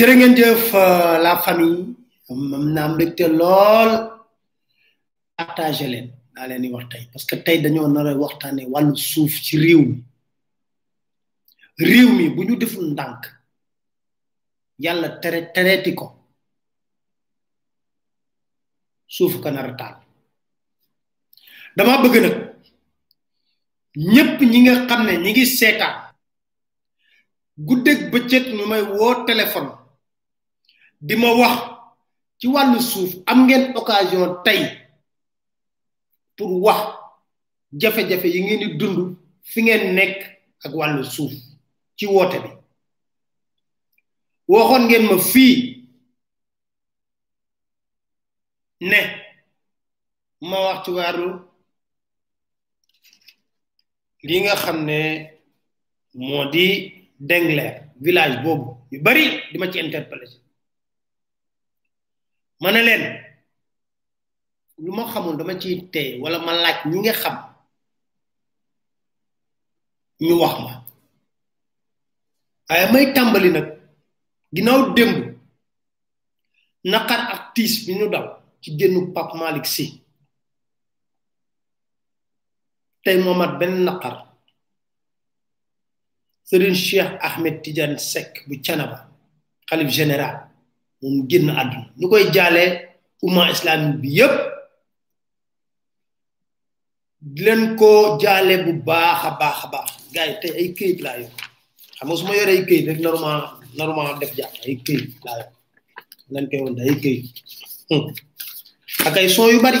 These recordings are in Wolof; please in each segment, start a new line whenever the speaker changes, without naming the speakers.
jërë ngeen jëf la famille am naa mbégte lool partagé leen laa leen di wax tey parce que tey dañoo nar a waxtaane wàllu suuf ci réew mi réew mi bu ñu deful ndànk yàlla tere tereeti ko suuf ka nar a taal dama bëgg nag ñépp ñi nga xam ne ñi ngi seetaan guddeeg bëccëg ñu may woo téléphone di ma wax ci wàllu suuf am ngeen occasion tey pour wax jafe-jafe yi ngeen di dund fi ngeen nekk ak wàllu suuf ci woote bi waxoon ngeen ma fii ne ma wax ci wàllu li nga xam ne moo di Dengler village boobu yu bari di ma ci interpellé ma ne leen lu ma xamul dama ciy tey wala ma laaj ñi nga xam ñu wax ma waaye may tàmbali nag ginnaaw démb naqar ak tiis bi ñu daw ci génnu Pape Malick Sy tey moo mat benn naqar Serigne Cheikh Ahmed Tidiane Seck bu Canaba xalif général moom génn àdduna ñu koy jaalee umma islamique bi yépp di leen ko jaale bu baax a baax a baax gars yi tey ay këyit laa yor xam nga su ma yoree ay këyit rek naruma naruma def jàpp ay këyit laa yor lan koy woon ay këyit ak ay son yu bari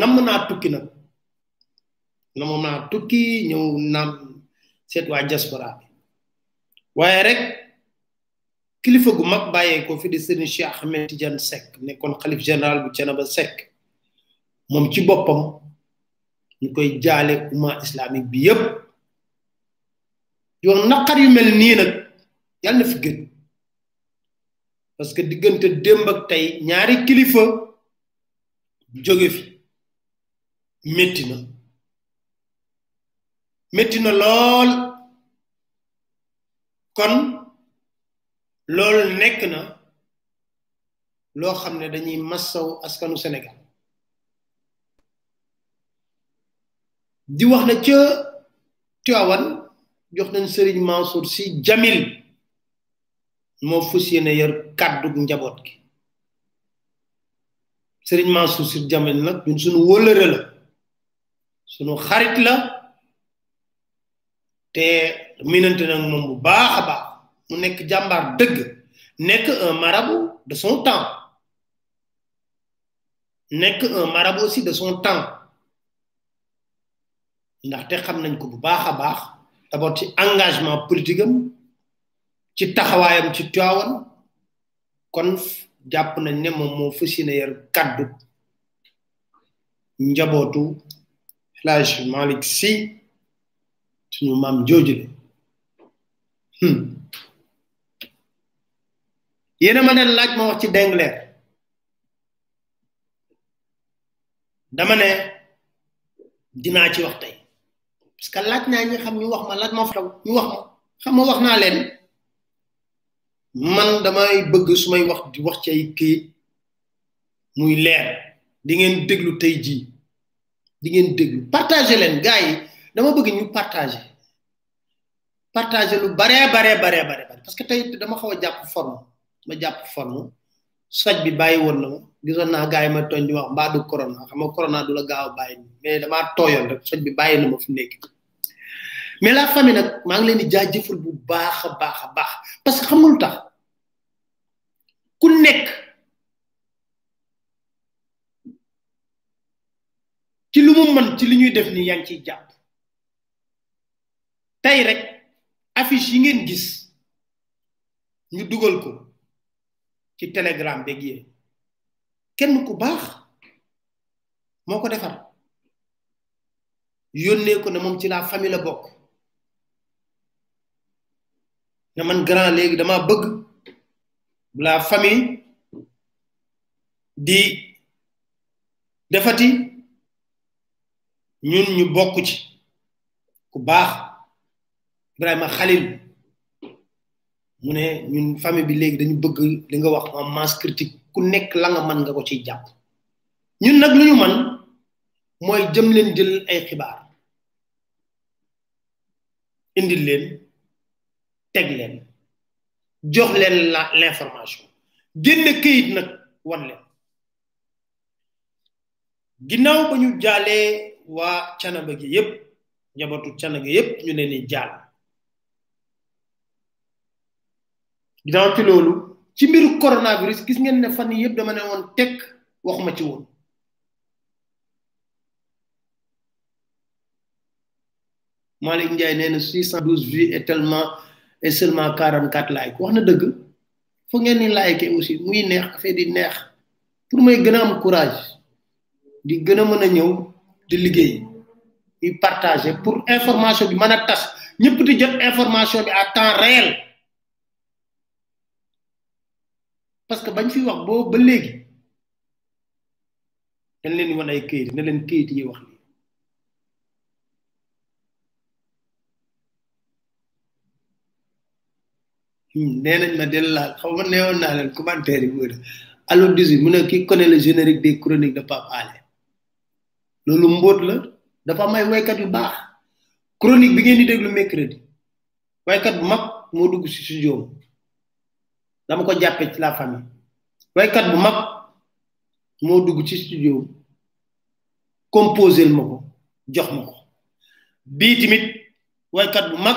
nam naa tukki nag nam naa tukki ñëw naam seet waa diaspora bi waaye rek kilifa gu mag bàyyee ko fi di sëriñ Cheikh Ahmed Tidiane Seck nekkoon xalif général bu Thiénaba Seck moom ci boppam ñu koy jaale umma islamique bi yépp yoon naqar yu mel nii nag yàlla na fi gën parce que diggante démb ak tey ñaari kilifa jóge fi métti na métti na lool kon loolu nekk na loo xam ne dañuy massaw askanu Sénégal di wax na ca Tiwaawan jox nañ Serigne Mansour si Jamil moo fas yéene yor kàddu njaboot gi sëriñ Mansour Sy Djamil nag ñun suñu wëllëre la suñu xarit la te minante nag moom bu baax a baax mu nekk jàmbaar dëgg nekk un marabout de son temps nekk un marabout aussi de son temps ndaxte xam nañ ko bu baax a baax d'abord ci engagement politique am ci taxawaayam ci Tiwaawan kon jàpp nañ ne moom moo fas yéene yor kàddu njabootu El Hadj Malick Sy suñu maam jooju la yéena ma leen laaj ma wax ci Dengler dama ne dinaa ci wax tey parce que laaj naa ñi xam ñu wax ma laaj ma xew ñu wax ma xam ma wax naa leen man damay bëgg su may wax di wax ci ay këyit muy leer di ngeen déglu tey jii di ngeen déglu partagé leen gars yi dama bëgg ñu partagé partagé lu baree baree baree bare parce que tey dama xaw a jàpp forme ma jàpp forme soj bi bàyyi woon na ma gisoon naa gars yi ma tooñ di wax mbaa du corona xam nga corona du la gaaw a bàyyi mais damaa tooyoon rek soj bi bàyyi na ma fu nekk mais la famille nag maa ngi leen di jaajëfal bu baax a baax a baax parce que xam nga lu tax ku nekk ci lu mu mën ci li ñuy def ni yaa ngi ciy jàpp tey rek affiche yi ngeen gis ñu dugal ko ci telegram beeg yéen kenn ku baax moo ko defar yónnee ko ne moom ci la famille la bokk ne man grand léegi dama bëgg la famille di defati ñun ñu bokk ci ku baax Ibrahima Khalil mu ne ñun famille bi léegi dañu bëgg li nga wax en masse critique ku nekk la nga mën nga ko ciy jàpp ñun nag lu ñu man mooy jëm leen jël ay xibaar indil leen teg leen jox leen la l'information génn këyit nag wan leen ginnaaw ba ñu jaalee waa canaba gi yépp njabootu canaba yépp ñu leen di jaal ginnaaw ci loolu ci mbiru coronavirus gis ngeen ne fan yépp dama ne woon tekk waxuma ci woon Malick Ndiaye nee na 612 vues et tellement et seulement 44 likes wax na dëgg fu ngeen ni like aussi muy neex affaire di neex pour may gën a am courage di gën a mën a ñëw di liggéey di partager pour information bi mën a tas ñëpp di jot information bi à temps réel parce que bañ fi wax boobu ba léegi dañ leen wan ay këyit ne leen këyit yi wax lii nee nañ ma del laal xaw ma neewoon naa leen commentaire yi muy def allo 18 mu ne qui connaît le générique des chroniques de Pape Alé loolu mbóot la dafa am ay waykat yu baax chronique bi ngeen di déglu mercredi waykat bu mag moo dugg si studio dama ko jàppe ci la famille waykat bu mag moo dugg ci studio composel ma ko jox ma ko bii tamit waykat bu mag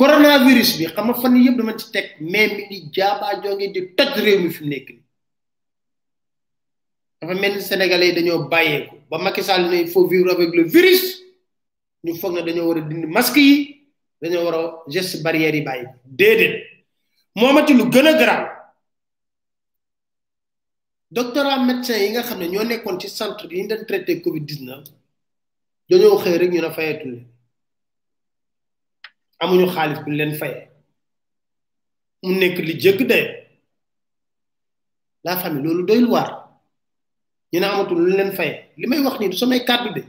coronavirus bi xam nga fan yëpp dama ci teg mais mi ngi jaabaa jonge di toj réew mi fi mu nekk nii dafa mel ni sénégalais yi dañoo bàyyeeku ba Macky Sall ne il faut vivre avec le virus ñu foog na dañoo war a dindi masque yi dañoo war a geste barrière yi bàyyi déedéet moomati lu gën a garaaw doctorat médecin yi nga xam ne ñoo nekkoon ci centre bi ñu doon traité Covid 19 dañoo xëy rek ñu ne fayeetu leen amuñu xaalis bu leen fayee mu nekk li jëkk day la famille loolu doy waar ñu ne amatul lu leen fayee li may wax nii du samay kàddu de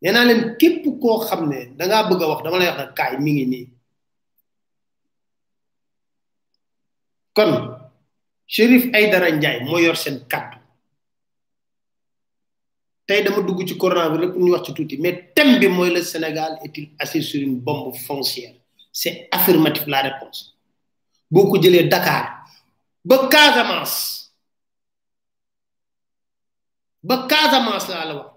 nee naa leen képp koo xam ne da ngaa bëgg a wax dama lay wax nag kaay mi ngi nii kon Chérif Aïdara Ndiaye moo yor seen kàddu tey dama dugg ci corona bi rek pour ñu wax ci tuuti mais thème bi mooy le Sénégal est-il assis sur une bombe foncière c'est affirmatif la réponse boo ko jëlee Dakar ba Casamance ba Casamance laa la wax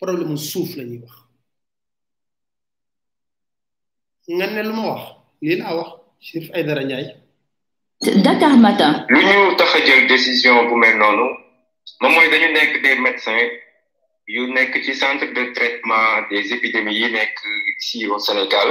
problème mu suuf la ñuy wax nga ne lu ma wax lii laa wax Chérif Aïdara Ndiaye
Dakar Matin
lu ñu tax a jël décision bu mel noonu moom mooy dañu nekk des médecins yu nekk ci centre de traitement des épidémies yi nekk ici au Sénégal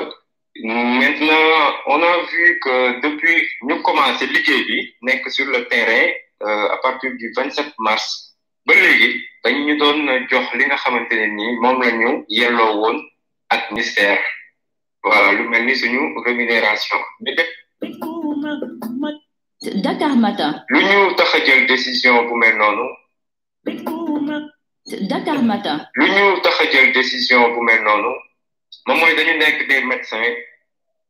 maintenant on a vu que depuis ñu commencé liggéey bi nekk sur le terrain euh, à partir du 27 mars ba léegi dañ ñu doon jox li nga xamante ne nii moom la ñu yelloo woon ak ministère voilà lu mel ni suñu rémunération mais def
Dakar Matin.
lu ñu tax a jël décision bu mel noonu
Dakar Matin.
lu ñu tax a jël décision bu mel noonu moom mooy dañu nekk des médecins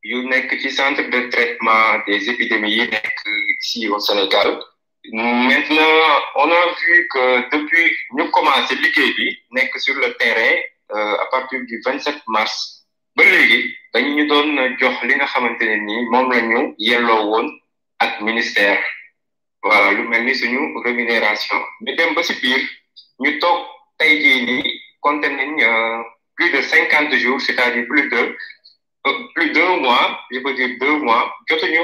yu nekk ci centre de traitement des épidémies yi nekk ici au Sénégal Maintenant, on a vu que depuis ñu commencé liggéey bi nekk sur le terrain euh, à partir du 27 mars ba léegi dañ ñu doon jox li nga xamante ne nii moom la ñu yelloo woon ak ministère voilà lu mel ni suñu rémunération ñu dem ba si biir ñu toog tey jii nii compté nañ euh, plus de cinquante jours c'est-à-dire plus de euh, plus d'un mois je peux dire deux mois jotuñu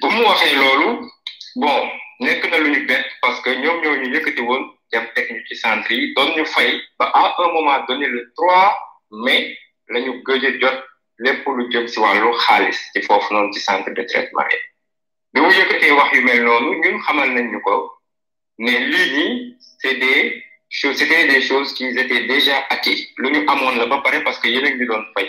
bu mu waxee loolu bon nekk na lu ñu bett parce que ñoom ñoo ñu yëkkati woon dem teg ñu ci centre yi doon ñu fay ba à un moment donné le 3 mai la ñu gëj a jot lépp lu jëm si wàllu xaalis ci foofu noonu ci centre de traitement yi bi mu yëkkatee wax yu mel noonu ñun xamal nañ ñu ko ne lii nii c'est des choses c'était des choses qui étaient déjà acquis lu ñu amoon la ba pare parce que yéen a ngi doon fay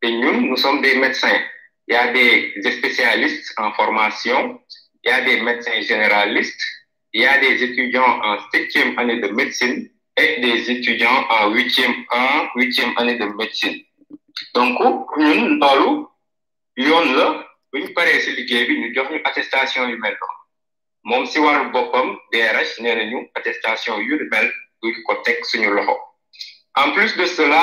te ñun nous sommes des médecins il y a des spécialistes en formation il y a des médecins généralistes il y a des étudiants en septième année de médecine et des étudiants en huitième en huitième année de médecine donc ñun loolu yoon la bu ñu paree si liggéey bi ñu jox ñu attestation yu mel noonu moom si wàllu boppam DRH nee nañu attestation yu mel duñ ko teg suñu loxo en plus de cela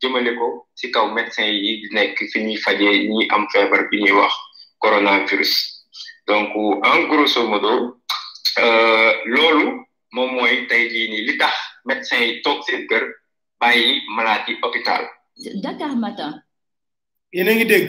jëmale ko ci kaw médecin yi di nekk fi ñuy fajee ñi am feebar bi ñuy wax coronavirus donc en grosso modo euh, loolu moom mooy tey jii nii li tax médecin yi toog seen kër bàyyi malade yi hôpital
Dakar Matin.
yéen a ngi dégg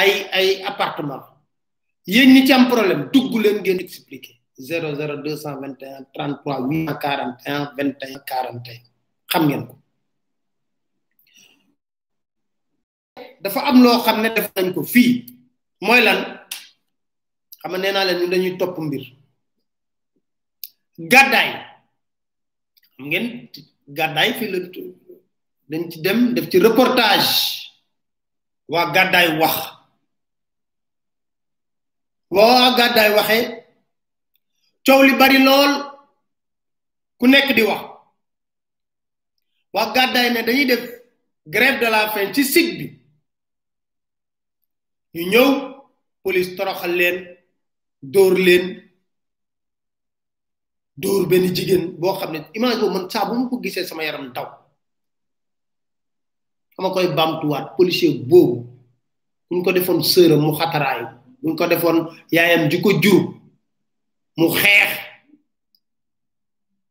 ay ay appartement yéen ñi ci am problème dugg leen ngeen expliquer zéro zéro deux cent vingt et un trente trois huit cent quarante et un vingt et un quarante et un xam ngeen ko dafa am loo xam ne def nañ ko fii mooy lan xam nga nee naa leen ñu dañuy topp mbir gàddaay xam ngeen gàddaay fii la dañ ci dem def ci reportage waa gàddaay wax waa gàddaay waxee coow li bari lool ku nekk di wax waa gàddaay ne dañuy def grève de la faim ci site bi ñu ñëw police toroxal leen dóor leen dóor benn jigéen boo xam ne image boobu man saa bu ma ko gisee sama yaram daw dama koy bamtuwaat policier boobu buñ ko defoon sëram mu xataraayu buñ ko defoon yaayam ji ko jur mu xeex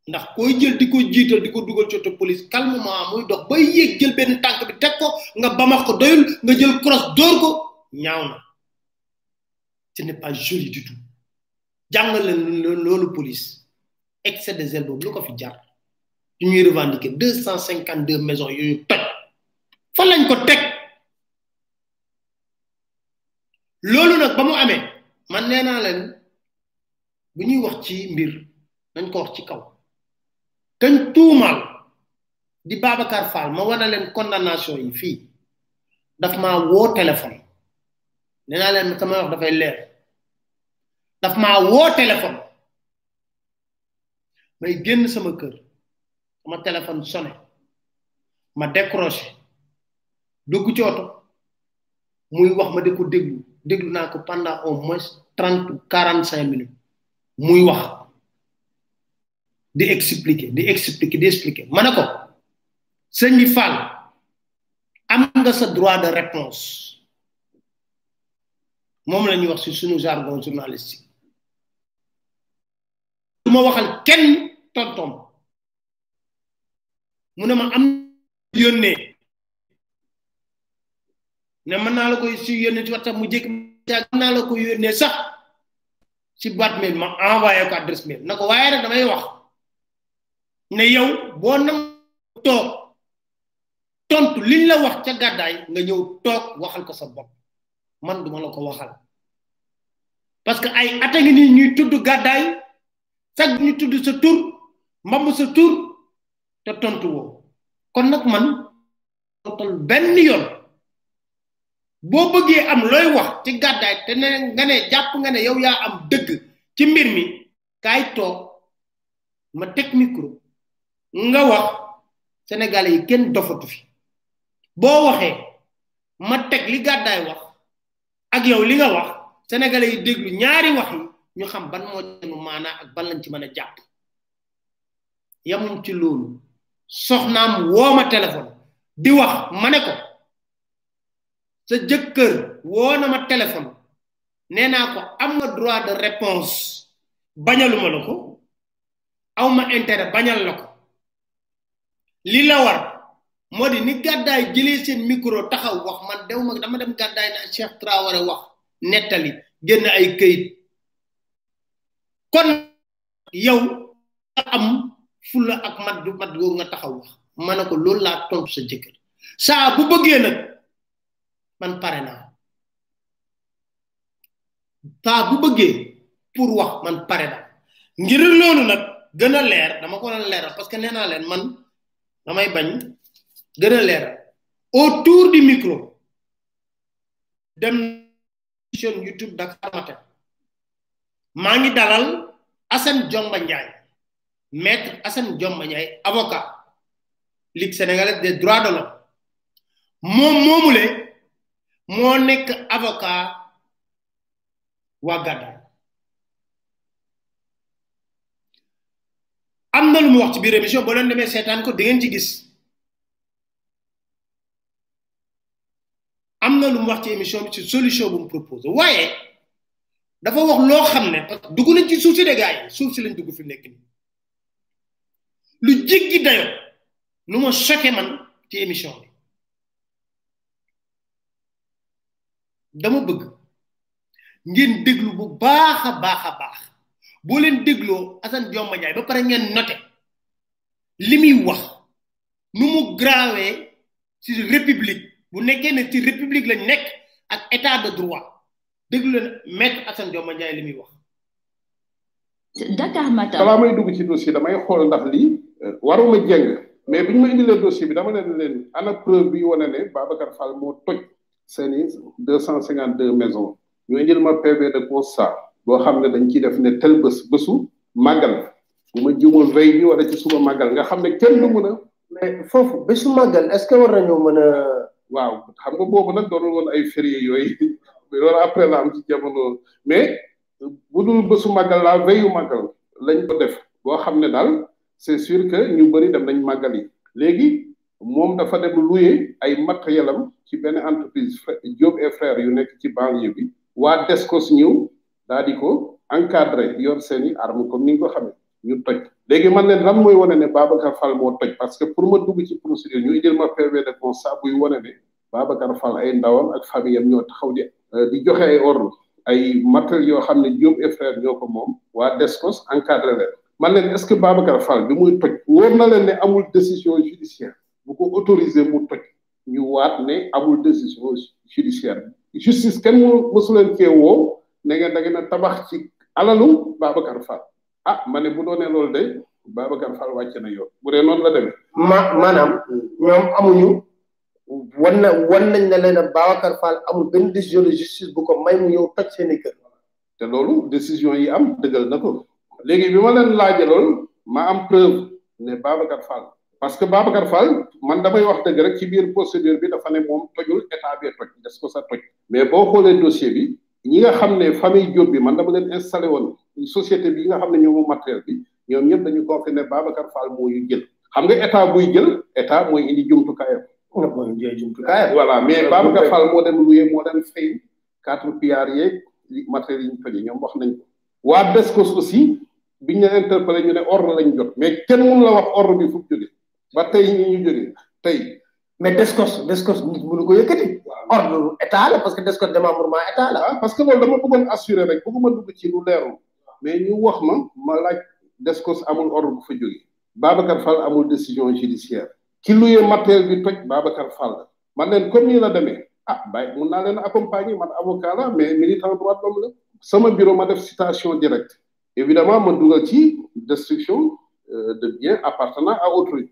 ndax koy jël di ko jiital di ko dugal ci auto police calmement muy dox bay yéeg jël benn tànk bi teg ko nga bamax ko doyul nga jël cross dóor ko ñaaw na ce n'est pas joli du tout jàngal leen loolu police excès de zèle boobu lu ko fi jar ñu ñuy revendiquer deux cent cinquante deux maisons yooyu toj fan lañ ko teg loolu nag ba mu amee man nee naa leen bu ñuy wax ci mbir nañ ko wax ci kaw kañ tuumaal di Babacar Fall ma wane leen condamnation yi fii daf maa woo téléphone nee naa leen sama wax dafay leer daf maa woo téléphone may génn sama kër sama téléphone sonné ma décroché dugg ci oto muy wax ma di ko déglu déglu naa ko pendant au moins trente ou quarante cinq minutes muy wax di expliquer di expliquer di expliquer ma ne ko sëñ bi Fall am nga sa droit de réponse moom la ñuy wax si suñu jargon journalistique du ma waxal kenn tontom mu ne ma am yónnee ne mën naa la koy si yónnee ci WhatsApp mu jékki mën naa la ko yónnee sax ci boîte mail ma envoyé ko adresse mail na ko waaye nag damay wax ne yow boo nam toog tontu liñ la wax ca gàddaay nga ñëw toog waxal ko sa bopp man duma la ko waxal parce que ay at a ngi nii ñuy tudd gàddaay sag ñu tudd sa tur mbamb sa tur te tontu woo kon nag man tontal benn yoon boo bëggee am looy wax ci gàddaay te ne nga ne jàpp nga ne yow yaa am dëgg ci mbir mi kaay toog ma teg micro nga wax sénégalais yi kenn dofatu fi boo waxee ma teg li gàddaay wax ak yow li nga wax sénégalais yi déglu ñaari wax yi ñu xam ban moo jënu maanaa ak ban lañ ci mën a jàpp yamuñ ci loolu soxnaam woo ma téléphone di wax ma ne ko sa jëkkër woo na ma téléphone nee naa ko am nga droit de réponse bañaluma la ko aw ma intérêt bañal la ko li la war moo di ni gàddaay jëlee seen micro taxaw wax man dew ma dama dem gàddaay na Cheikh Traoré wax nettali génn ay këyit kon yow am fulla ak mat du mat googu nga taxaw wax ma ne ko loolu laa tontu sa jëkkër saa bu bëggee nag man pare naa saa bu bëggee pour wax man pare naa ngir loolu nag gën a leer dama ko doon leeral parce que nee naa leen man damay bañ gën a leeral autour du micro dem chaîne YouTube Dakar Matin maa ngi dalal Assane Diomba Ndiaye maître Assane Diomba Ndiaye avocat Ligue sénégalaise des droits de l'homme moom moomule moo nekk avocat waa Gàddaay am na lu mu wax ci biir émission boo leen demee seetaan ko di ngeen ci gis am na lu mu wax ci émission bi ci solution bu mu proposé waaye dafa wax loo xam ne parce que dugg nañ ci suuf si de gars yi suuf si lañ dugg fi nekk nii lu jéggi dayo nu ma choqué man ci émission bi dama bëgg ngeen déglu bu baax a baax a baax boo leen dégloo Assane Dioma Ndiaye ba pare ngeen noté li muy wax nu mu graawee ci république bu nekkee ne ci république lañ nekk ak état de droit déglu leen maître Assane Dioma Ndiaye li muy wax.
Dakar Matin.
balaa may dugg ci dossier damay xool ndax lii euh, waruma jeng mais bi ñu ma indilee dossier bi dama leen leen ana preuve bi wane ne Babacar Fall moo toj seeni deux cent cinquante deux maisons. ñu indil ma PV de constat boo xam ne dañ ciy def ne tel bés bésu màggal bu ma juumul veille bi wala ci suba màggal nga xam ne kenn du mën a.
mais foofu bésu màggal est-ce que war nañoo mën a.
waaw xam nga boobu nag doonul woon ay férié yooyu loolu après la am ci jamono mais bu dul bésu màggal la veille yu màggal lañ ko def boo xam ne daal c'est sûr que ñu bëri dem nañ màggal yi léegi. moom dafa dem loué ay matériel am ci benn entreprise Diop et frère yu nekk ci banlieue bi waa Descos ñëw daal di ko encadré yor seen i arme comme ni nga ko xamee ñu toj léegi man ne lan mooy wane ne Babacar Fall moo toj parce que pour ma dugg ci procédure ñu indil ma PV de constat buy wane ne Babacar Fall ay ndawam ak famille am ñoo taxaw di euh, di joxe ay ordre ay matériel yoo xam ne Diop et frère ñoo ko moom waa Descos encadré leen man leen est-ce que Babacar Fall bi muy toj wóor na leen ne amul décision judiciaire bu ko autorisé mu toj ñu waat ne amul décision judiciaire justice kenn mu mësu leen cee woo ne ngeen da ngeen a tabax ci alalu Babacar Fall ah ma ne bu doonee loolu de Babacar Fall wàcce na yoon bu dee noonu la demee.
ma maanaam ñoom amuñu wan na wan nañ ne leen Babacar Fall amul benn décision de justice bu ko may mu ñëw toj seen i kër
te loolu décision yi am dëggal na ko léegi bi ma leen laajee loolu ma am preuve ne Babacar Fall parce que Babacar Fall man damay wax dëgg rek ci biir procédure bi dafa ne moom tojul état bi toj des ko sa toj mais boo xoolee dossier bi ñi nga xam ne famille Diop bi man dama leen installé woon société bi nga xam ne ñoo moom matériel bi ñoom ñëpp dañu confirmé Babacar Fall moo yu jël xam nga état buy jël état mooy indi jumtukaayam.
mooy indi jumtukaayam.
voilà mais Babacar Fall moo dem luye moo dem fay quatre PR yeeg matériel yi ñu tojee ñoom wax nañ ko. waa Descos aussi biñ leen interpellé ñu ne ordre lañ jot mais kenn mënu la wax ordre bi fu mu jógee ba tey ñu ñu jógee tey.
mais descos descos nit mënu ko yëkkati ordre état la parce que descos démembrement état la
ah parce que loolu dama bëggoon assurer rek bëgguma dugg ci lu leerul mais ñu wax ma ma laaj descos amul ordre bu fa jógee Babacar Fall amul décision judiciaire ki luyee matériel bi toj Babacar Fall la man leen comme nii la demee ah bàyyi mun naa leen accompagner man avocat la mais militant droit de l'homme la sama bureau ma def citation directe évidemment ma dugal ci destruction de biens appartenant à autrui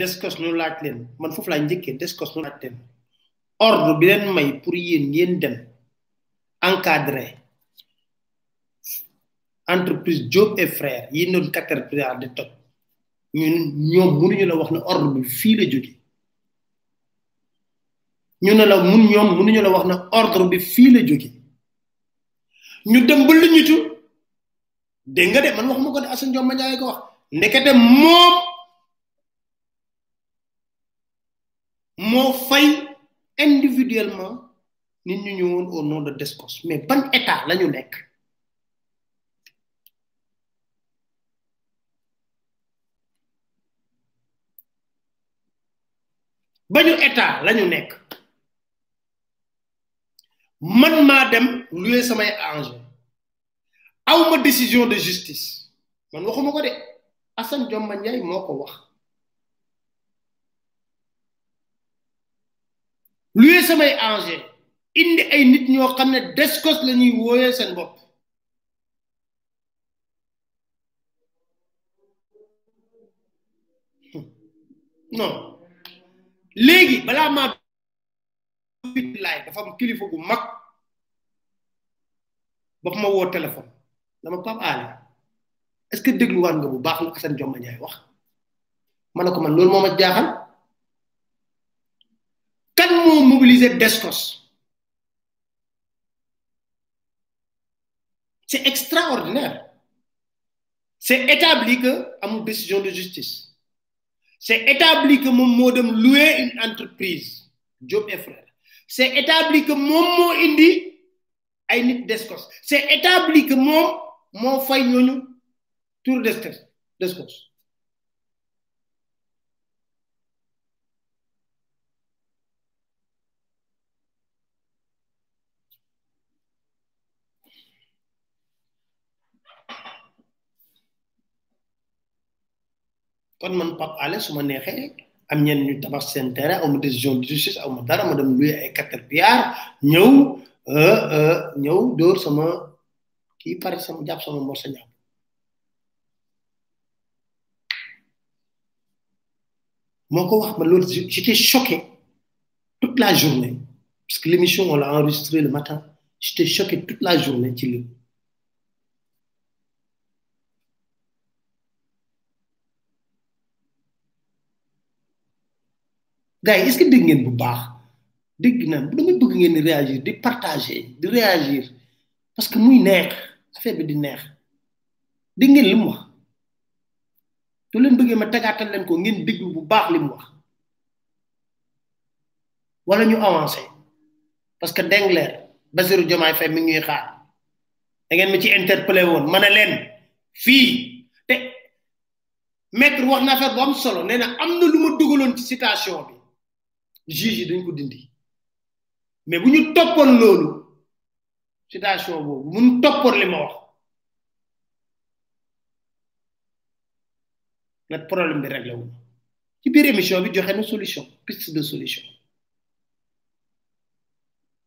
descos ñu
laaj leen man foofu laa njëkkee descos ñu laaj leen ordre bi leen may pour yéen ngeen dem encadré entreprise Diop et frère yi doon caterpillar di toj ñun ñoom mënuñu la wax ne ordre bi fii la jóge ñu ne la mun ñoom mënuñu la wax ne ordre bi fii la jóge ñu dem ba luñutu dégg nga de man waxuma ko de Assane Dioma Ndiaye ko wax ndekete moom moo fay individuellement nit ñu ñëwoon au nom de Descos mais ban état la ñu nekk bañu état la ñu nekk man maa dem luye samay engin aw ma décision de justice man waxuma ko de Assane Dioma Ndiaye moo ko wax luye samay engin indi ay nit ñoo xam ne descos la ñuy wooyee seen bopp non léegi balaa maa biti laay dafa am kilifa gu mag ba ma woo téléphone dama pap aale est ce que dégluwaan nga bu baax lu asan jomma ñaay wax ma ne ko man loolu moo ma jaaxal kan moo mobiliser descos c'est extraordinaire c'est établi que amul décision de justice c'est établi que moom moo dem louer une entreprise Diop et frère c'est établi que moom moo indi ay nit d'Escos c'est établi que moom moo fay ñooñu tour d'Escos d'Escos kon man pap ale su ma neexee am ñen ñu tabax seen terrain amu décision de justice amu dara ma dem luye ay quatre piards ñëw euh, euh, ñëw dóor sama kii pare sama jàpp sama morsa ñaam moo ko wax ma loolu j'étais choqué toute la journée parce que l'émission on l'a enregistrée le matin j'étais choqué toute la journée ci lépp gars yi est-ce que dégg ngeen bu baax dégg naa bu dama bëgg ngeen di réagir di partager di réagir parce que muy neex affaire bi di neex dégg ngeen li mu wax su leen bëggee ma tegaatal leen ko ngeen déglu bu baax li mu wax wala ñu avancer parce que Dengler Bassirou Diomaye Faye mi ngi ñuy xaar da ngeen ma ci interpellé woon ma ne leen fii te maître wax na affaire bu am solo nee na am na lu ma dugaloon ci citation bi juge yi dañ ko dindi mais bu ñu toppoon loolu citation boobu mun toppoon li ma wax le problème bi réglé wu ci biir émission bi joxe na solution piste de solution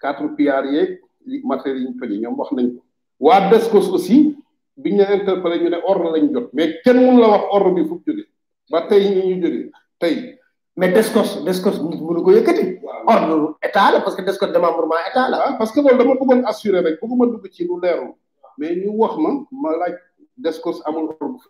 quatre piards yeeg matériels yi ñu tojee ñoom wax nañ ko. waa Descos aussi biñ leen interpellé ñu ne ordre lañ jot mais kenn mun la wax ordre bi fu mu jógee ba tey ñu ñu jógee tey.
mais Descos Descos mënu ko yëkkati. ordre état la parce que Descos démembrement état la.
Ah, parce que loolu dama bëggoon assurer rek bëgguma dugg ci lu leerul mais ñu wax ma ma laaj Descos amul ordre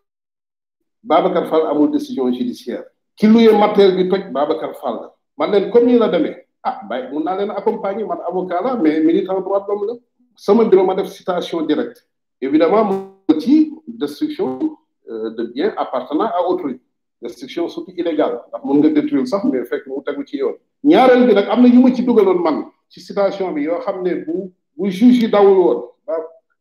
Babacar Fall amul décision judiciaire ki luye matériel bi toj Babacar Fall la man leen comme nii la demee ah bay mun naa leen accompagner man avocat la mais militant droit de l'homme la sama bureau ma def citation directe évidemment mu ci destruction de biens appartenant à autrui destruction surtout illégale ndax mun nga détruire sax mais fekk mu tegu ci yoon ñaareel bi nag am na yu ma ci dugaloon man ci citation bi yoo xam ne bu bu juge yi dawul woon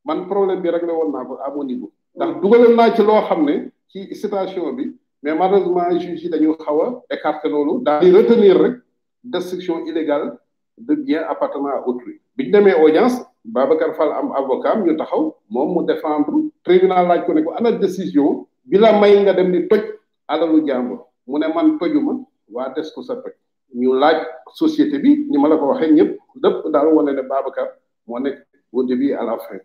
man problème bi réglé woon naa ko à mon niveau ndax dugalal naa ci loo xam ne ci citation bi mais malheureusement juge yi dañu xaw a écarté loolu daal di retenir rek destruction illégale de bien appartenant à autrui bi ñu demee audience Babacar Fall am avocat am ñu taxaw moom mu défendre tribunal laaj ko ne ko ana décision bi la may nga dem di toj alalu jàmbur mu ne man tojuma waa des ko sa toj ñu laaj société bi ni ma la ko waxee ñëpp lépp daal wane ne Babacar moo nekk au début à la fin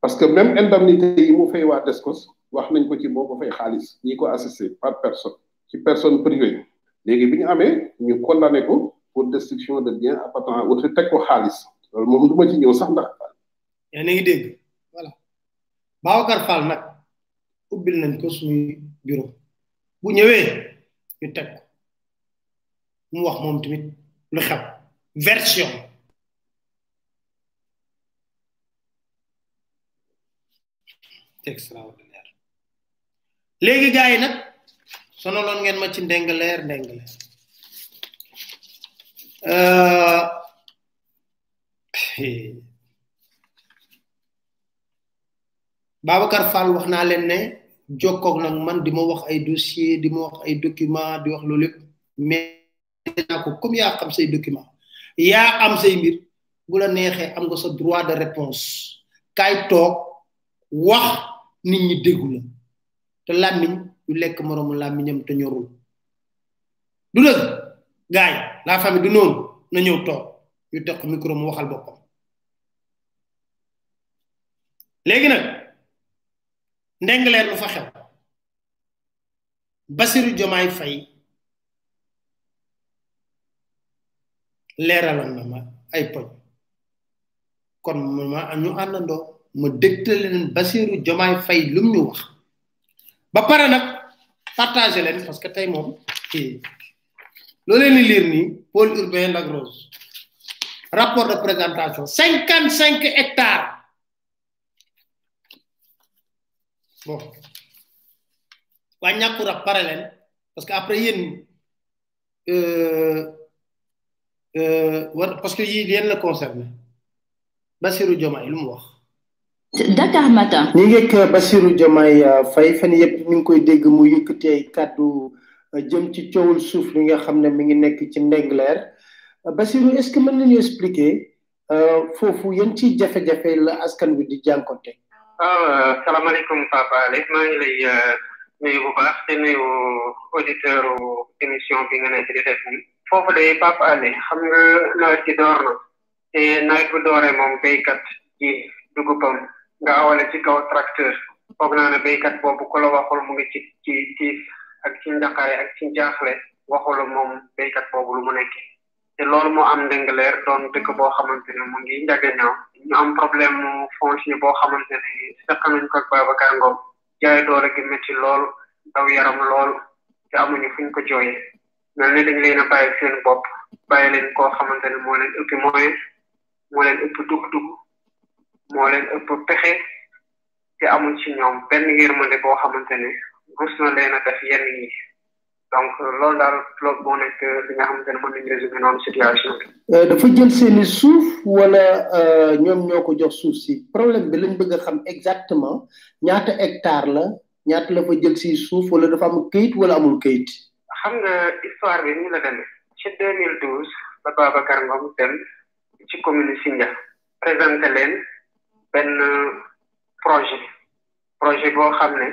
parce que même indemnité yi mu fay waa Descos wax nañ ko ci boo ko fay xaalis ñi ko assisté par personne ci personne privée léegi bi ñu amee ñu condamné ko pour destruction de biens appartenant à autrui teg ko xaalis loolu moom du ma ci ñëw sax ndax.
yéen a ngi dégg voilà Babacar Fall nag ubbil nañ ko suñuy bureau bu ñëwee ñu teg ko mu wax moom tamit lu xew version c'est extraordinaire léegi gars yi nag sonaloon ngeen ma ci ndengaleer ndengaleer Euh, Babacar Fall wax naa leen ne jokkoog nag man di ma wax ay dossier di ma wax ay document di wax loolu lépp mais naa ko comme yaa xam say document yaa am say mbir bu la neexee am nga sa droit de réponse kaay toog wax nit ñi déggu la te làmmiñ du lekk moroomu làmmiñam te ñorul du dëgg gaay la famille du noonu na ñëw toog ñu teg ko micro mu waxal boppam léegi nag ndengleer lu fa xew basiru jomaay fay leeralal na ma ay poñ kon ma ñu àndandoo ma dégtal leen basiru jomaay fay lum ñu wax ba pare nag partagé leen parce que tey moom loo leen di lire nii pôle urbain Lac Rose rapport de présentation cinquante cinq hectares bon waa ñàkku rab pare leen parce que après yéen war parce que yi yéen la concerné Bassirou Diomaye lu mu wax
Dakar Matin
ñi ngeeg Bassirou Diomaye Faye fan yëpp ñu ngi koy dégg mu yëkkati ay kàddu jëm ci coowul suuf li nga xam ne mi ngi nekk ci Ndingler Bassirou est-ce que mën nañu expliquer euh, foofu yéen ci jafe-jafe la askan wi di jànkonte.
Ah, salaamaaleykum Papa Alé maa ngi lay euh, nuyu bu baax te nuyu auditeur émission bi nga nekk di def nii. foofu de Papa Alé xam nga nawet ci door na te nawet bu dooree moom béykat ji dugubam nga awale ci kaw tracteur foog naa ne béykat boobu ku la waxul mu ngi ci ci tiis ak ci njaqare ak ci njaaxle waxul moom béykat boobu lu mu nekkee. te loolu moo am Ndingler doon dëkk boo xamante ne mu ngi njagañaaw ñu am problème mu foncier boo xamante ne seq nañ ko ak Babacar Ngom jaay doole gi métti lool daw yaram lool te amuñu fuñ ko jooyee mel ni dañ leen a bàyyi seen bopp bàyyi leen koo xamante ne moo leen ëpp moyen moo leen ëpp dugg-dugg moo leen ëpp pexe te amul ci ñoom benn yërmande boo xamante ne rus na leen a def yenn yi donc loolu daal loolu moo nekk li nga xamante ne mën nañu résumé noonu situation bi.
dafa jël seeni suuf wala ñoom ñoo ko jox suuf si problème bi lañ bëgg a xam exactement ñaata hectare la ñaata la fa jël si suuf wala dafa amul këyit wala amul këyit.
xam nga histoire bi nii la demee. ci 2012 la Babacar Ngom dem ci commune Sindia présenté leen benn projet projet boo xam ne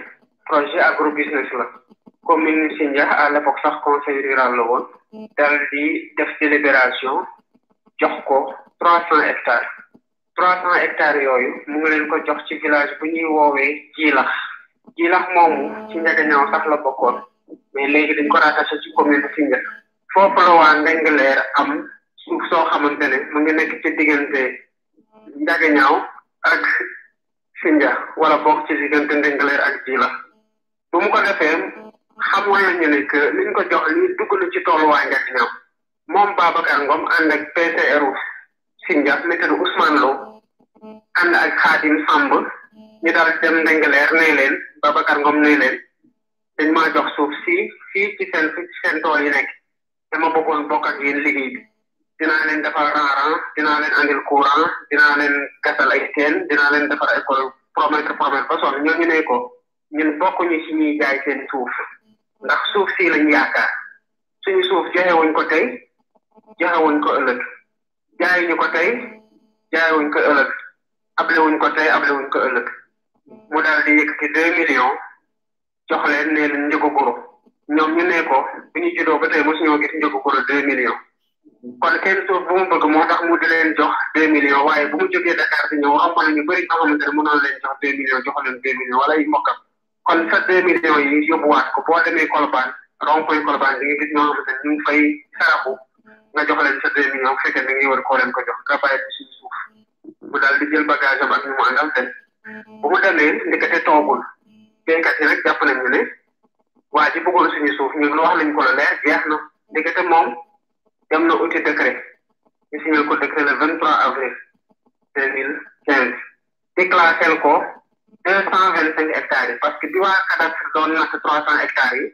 projet agro business la commune Sindia à l'époque sax conseil rural la woon dal di def délibération jox ko trois cent hectares trois cent hectares yooyu mu ngi leen ko jox ci village bu ñuy woowee jilax jilax moomu ci njagañaaw sax la bokkoon mais léegi dañ ko rattaché ci commune Sindia foofu la waa Ndingler am suuf soo xamante ne mu ngi nekk ci diggante njagañaaw ak Sinja wala bokk ci diggante Ndingler ak Jila bu mu ko defee xamoon nañu ne que liñ ko jox li dugg na ci tolluwaay nga ñoom moom Babacar Ngom ànd ak PCR Sinja météo Ousmane Lo ànd ak Khadim Samb ñu daal dem Ndingler ne leen Babacar Ngom ne leen dañ maa jox suuf si fii ci seen ci seen tool yi nekk. dama bëggoon bokk ak yéen liggéey bi dinaa leen defal raaran dinaa leen andil courant dinaa leen gasal ay teen dinaa leen defal école promettre promettre ba sonn ñooñu ne ko ñun bokkuñu ci ñuy jaay seen suuf ndax suuf si lañ yaakaar suñu suuf joxewuñ ko tey joxewuñ ko ëllëg jaayuñu ko tey jaayuñ ko ëllëg ablewuñ ko tey ablewuñ ko ëllëg mu daal di yëkkati deux millions jox leen ne leen njëgu guro ñoom ñu ne ko bi ñu juddoo ba tey mosuñoo gis njëgu guro deux millions kon seen suuf bu mu bëgg moo tax mu di leen jox deux millions waaye bu mu jógee Dakar di ñëw am na ñu bëri ñoo xamante ne mënoon leen jox deux millions jox leen deux millions wala ay mbokkam kon sa deux millions yi yóbbuwaat ko boo demee Colobane rond point Colobane di nga gis ñoo xamante ne ñu ngi fay saraxu nga jox leen sa deux millions fekkee da ngay war koo leen ko jox nga bàyyi ko suñu suuf mu daal di jël bagage am ak ñu mu àndal dem bu mu demee ndekete toogul béykat yi rek jàpp nañu ne waa ji bëggoon suñu suuf ñun wax nañ ko la leer jeex na ndekete moom dem na uti décret ñu signé ko décret le vingt trois avril deux mille quinze déclassé ko deux cent vingt cinq hectares yi parce que bi waa cadastre doon natt trois cent hectares yi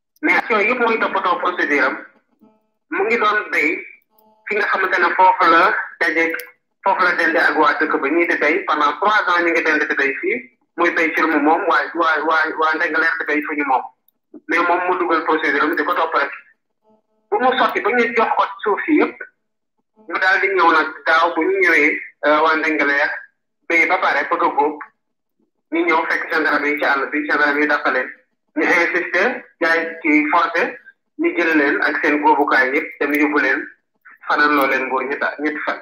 mais action yëpp muy toppatoo procédure am mu ngi doon béy fi nga xamante ne foofu la dajeeg foofu la dende ak waa dëkk ba ñii di béy pendant trois ans ñu ngi dende di béy fii muy béy ci lu mu moom waa waa waa waa Ndingler di béy fu ñu moom mais moom mu dugal procédure am di ko topp rek bu mu sotti ba ñu jox ko suuf si yëpp mu daal di ñëw nag daaw bu ñu ñëwee waa Ndingler béy ba pare bëgg a góob ñu ñëw fekk seen garab yi ci àll bi seen garab yi dàqale ñu insisté jaay ci forcé ñu jël leen ak seen góobukaay yëpp dem yóbbu leen fanaan loo leen nguur ñetta ñetti fan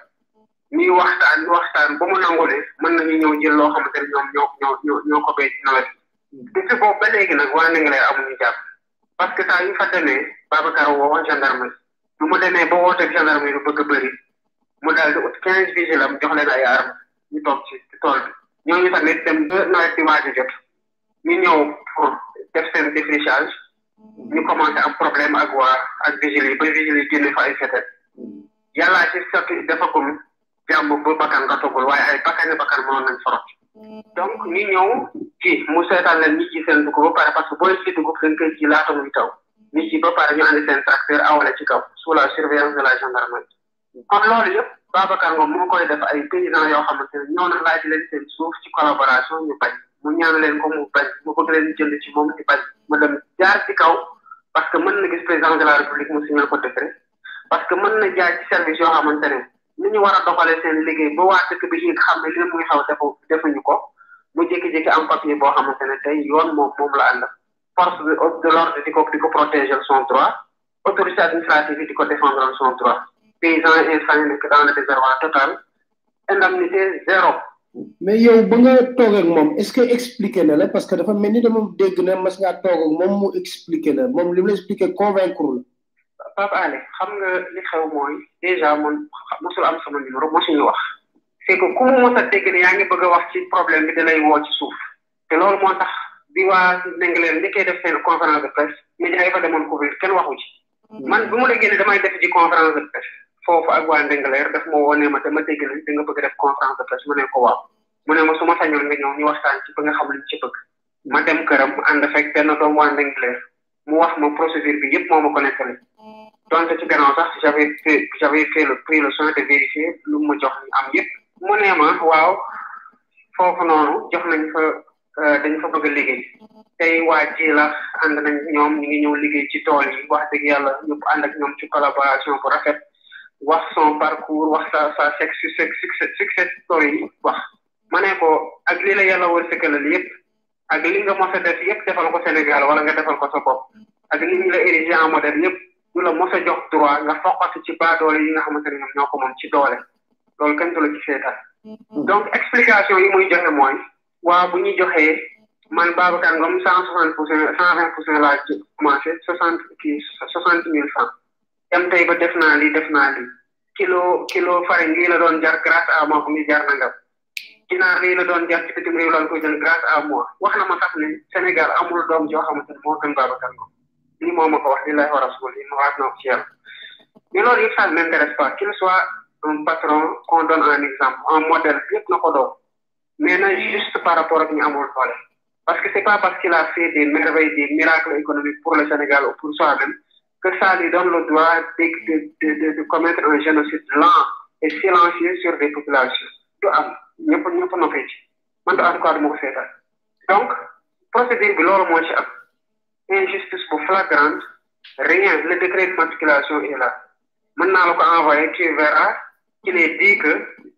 ñuy waxtaan waxtaan ba mu nangu ne mën nañu ñëw jël loo xamante ne ñoom ñoo ñoo ñoo ko béy ci nawet depuis boobu ba léegi nag waa Ndingler amuñu jàpp parce que saa yu fa demee Babacar woo gendarme bi mu demee ba wooteeg gendarme yi lu bëgg a bëri mu daal di ut quinze vigile am jox leen ay armes ñu toog ci ci tool bi ñooñu tamit dem ba nawet bi waaj a jot ñu ñëw pour def seen défrichage ñu commencé am problème ak waa ak vigile yi ba vigile yi génne fa ay fetel yàllaa ci sotti dafa ko jàmm bu bakkan nga togul waaye ay bakkani bakkan mënoon nañ forot donc ñu ñëw ji mu seetal leen ñi ji seen dugub ba pare parce que booy si dugub dañ koy ji laata muy taw ñi ji ba pare ñu andi seen tracteur awale ci kaw sous la surveillance de la gendarmerie kon loolu yëpp Babacar Ngom moo koy def ay paysans yoo xamante ne ñëw na laaj leen seen suuf ci collaboration ñu bañ mu ñaan leen ko mu bañ mu bëgg leen jënd ci moom di bañ mu dem jaar ci kaw parce que mën na gis président de la république mu signal ko décret parce que mën na jaay ci service yoo xamante ne ni ñu war a doxalee seen liggéey ba waa dëkk bi yëg xam ne li muy xew defu defuñu ko mu jékki-jékki am papier boo xamante ne tey yoon moom moom la ànd force de de l'ordre di ko di ko protéger son droit autorité administrative yi di ko défendre son droit paysan instant yi nekk dans le désarroi total indemnité zéro
mais yow ba nga toog ak moom est-ce que expliqué na la parce que dafa mel ni dama dégg na mas ngaa toog ak moom mu expliqué la moom li mu la expliqué convaincre la
Pape Alé xam nga li xew mooy déjà man mosul am sama numéro mosuñu wax c'est que ku mu mos a dégg ne yaa ngi bëgg a wax ci problème bi da lay woo ci suuf te loolu moo tax bi waa Ndingler njëkkee def seen conférence de presse média yi fa demoon couvrir kenn waxu ci. man bu ma la génne damay def ci conférence de presse foofu ak waa Ndingler daf ma woo ne ma dama dégg ne da nga bëgg def conférence de presse mu ne ko waaw mu ne ma su ma sañoon nga ñëw ñu waxtaan ci ba nga xam li ci bëgg. ma dem këram ànd fekk benn doomu waa Ndingler mu wax ma procédure bi yëpp moo ma ko nettali donte ci gannaaw sax j'avais fait j'avais fait le pris le soin de vérifier lu ma jox am yëpp mu ne ma waaw foofu noonu jox nañ fa euh, dañ fa bëgg a liggéey tey waa ji la ànd nañ ñoom ñu ngi ñëw liggéey ci tool yi wax dëgg yàlla ñu ànd ak ñoom ci collaboration bu rafet wax son parcours wax sa sa sex success success story wax ma ne ko ak lii la yàlla wërsëgalal yëpp ak li nga mos a def yëpp defal ko Sénégal wala nga defal ko sa bopp ak li ñu la érigé en modèle yëpp du la mos a jox droit nga foqati ci baadoole yi nga xamante ne ñoom ñoo ko moom ci doole loolu kenn du la ci seetal donc explication yi muy joxe mooy waa bu ñu joxee man Babacar Ngom cent soixante pour cent cent vingt pour cent laa ci commencé soixante kii soixante mille francs dem tey ba def naa lii def naa lii kilo kilo farine lii la doon jar grâce à moi bu ñu jar na nga ginaar yi la doon jar ci bitim réew lan koy jël grâce à moi wax na ma sax ne Sénégal amul doom joo xamante ne moo gën Babacar Ngom lii moo ma ko wax li lay war a suul lii ma waat na ko ci yàlla mais loolu yëpp ça ne m'intéresse pas qu'il soit un patron qu'on donne un exemple un modèle yëpp na ko doon mais na juste par rapport ak ñu amul doole parce que c'est pas parce qu'il a fait des merveilles des miracles économiques pour le Sénégal ou pour soi-même que ça lui donne le droit de, de, de, de commettre un génocide lent et silencieux sur des populations. du am ñëpp ñëpp noppee ci man daal en tout cas du ma ko seetaan donc procédure bi loolu moo ci am injustice bu flagrante rien le décret d'immatriculation est là mën naa la ko envoyer tu verras qu'il est dit que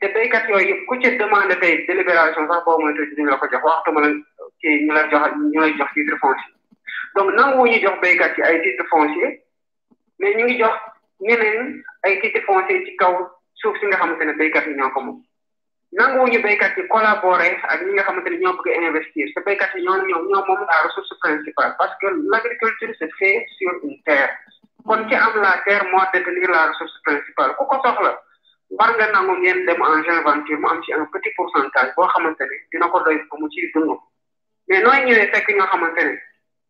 te béykat yooyu yëpp ku ci demandé tey délibération sax boo mooy tuuti duñu la ko jox waxtu ma la ci ñu la jox ñu lay jox titre foncier donc nangu ñu jox béykat yi ay titre foncier mais ñu ngi jox ñeneen ay titre foncier ci kaw suuf si nga xamante ne béykat yi ñoo ko moom nangu ñu béykat yi collaborer ak ñi nga xamante ne ñoo bëgg investir te béykat yi ñoo ñoo ñoo moom la ressource principale parce que l' agriculture se fait sur une terre kon ci am la terre moo détenir la ressource principale ku ko soxla war nga nangu ngeen dem en joint venture mu am ci un petit pourcentage boo xamante ne dina ko doy ba mu ciy dund mais nooy ñëwee fekk ñoo xamante ne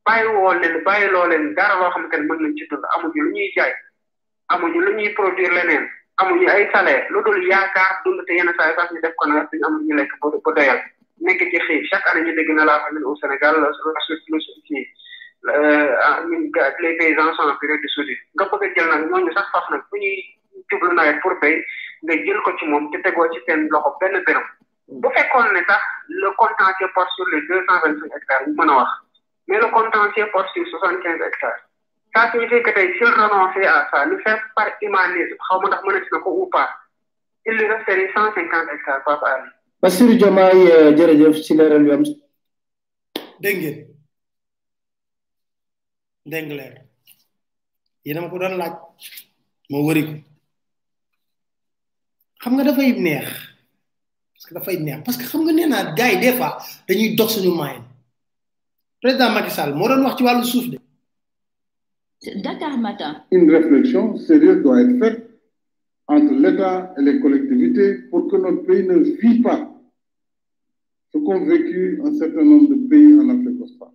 bàyyi woo leen bàyyi loo leen dara loo xamante ne mën nañ ci dund amuñu lu ñuy jaay amuñu lu ñuy produire leneen amuñu ay salaire lu dul yaakaar dund te yenn saa yi sax ñu def ko nawet bi ñu am lu ñu lekk ba ba doyal nekk ci xiif chaque année ñu dégg na la famine au Sénégal la surplus ci ñun les paysans sont en période de soudure nga bëgg a jël nag ñooñu sax faf nag bu ñuy jublu nawet pour béy nga jël ko ci moom te tegoo ci seen loxo benn dërëm bu fekkoon ne sax le contentieux porte sur les deux cent vingt cinq hectares ñu mën a wax mais le contentieux porte sur soixante quinze hectares ça signifie que tey s'il renonçait à ça le fait par humanisme xaw ma ndax mën a dina ko ou pas il lui resterait cent cinquante hectares Pape Ali
Bassirou Diomaye jërëjëf ci leeral yu am
dégg ngeen Ndengler yéen a ma ko doon laaj ma wëri ko xam nga dafay neex parce que dafay neex parce que xam nga nee naa gars yi des fois dañuy dox suñu maay président Macky Sall moo doon wax ci wàllu suuf de.
Dakar Matin.
Une réflexion sérieuse doit être faite entre l'État et les collectivités pour que notre pays ne vit pas ce qu'ont vécu un certain nombre de pays en Afrique australe.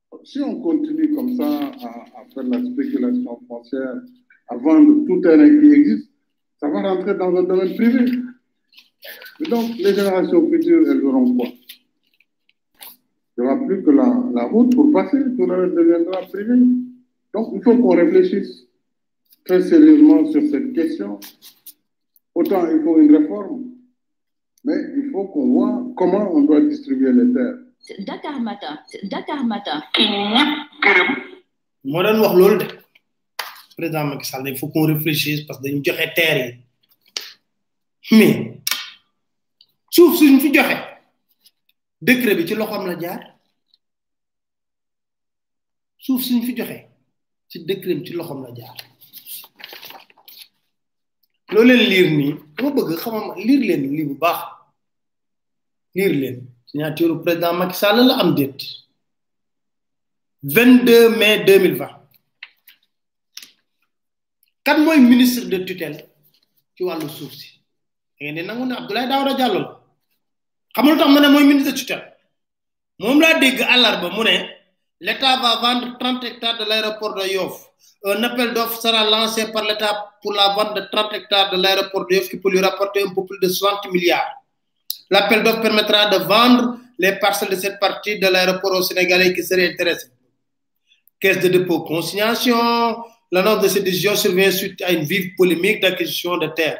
Si on continue comme ça à, faire la spéculation foncière, à vendre tout terrain qui existe, ça va rentrer dans un domaine privé. Et donc, les générations futures, elles auront quoi Il n'y aura plus que la, route pour passer, tout le reste deviendra privé. Donc, il faut qu'on réfléchisse très sérieusement sur cette question. Autant il faut une réforme, Mais il faut qu'on voit comment on doit distribuer les terres.
Dakar Matin, Dakar Matin.
moo doon wax loolu de président Macky Sall il faut qu'on réfléchisse parce que dañu joxe terre yi mais suuf suñ fi joxe décret bi ci loxoom la jaar suuf suñ fi joxe ci décret ci loxoom la jaar loo leen liir nii dama bëgg xamam liir leen lii bu baax liir leen signature président Macky Sall la am déet 22 mai 2020 kan mooy ministre de tutelle ci wàllu suuf si da ngeen di nangu ne Abdoulaye Daouda Diallo la xamul tax ma ne mooy ministre de tutelle mom la dégg que l'État va vendre 30 hectares de l'aéroport de Yoff un appel d'offres sera lancé par l'État pour la vente de 30 hectares de l'aéroport de Yoff qui peut lui rapporter un peu plus de 60 milliards L'appel d'offres permettra de vendre les parcelles de cette partie de l'aéroport au Sénégalais qui serait intéressés. Caisse de dépôt consignation. L'annonce de cette décision survient suite à une vive polémique d'acquisition de terres.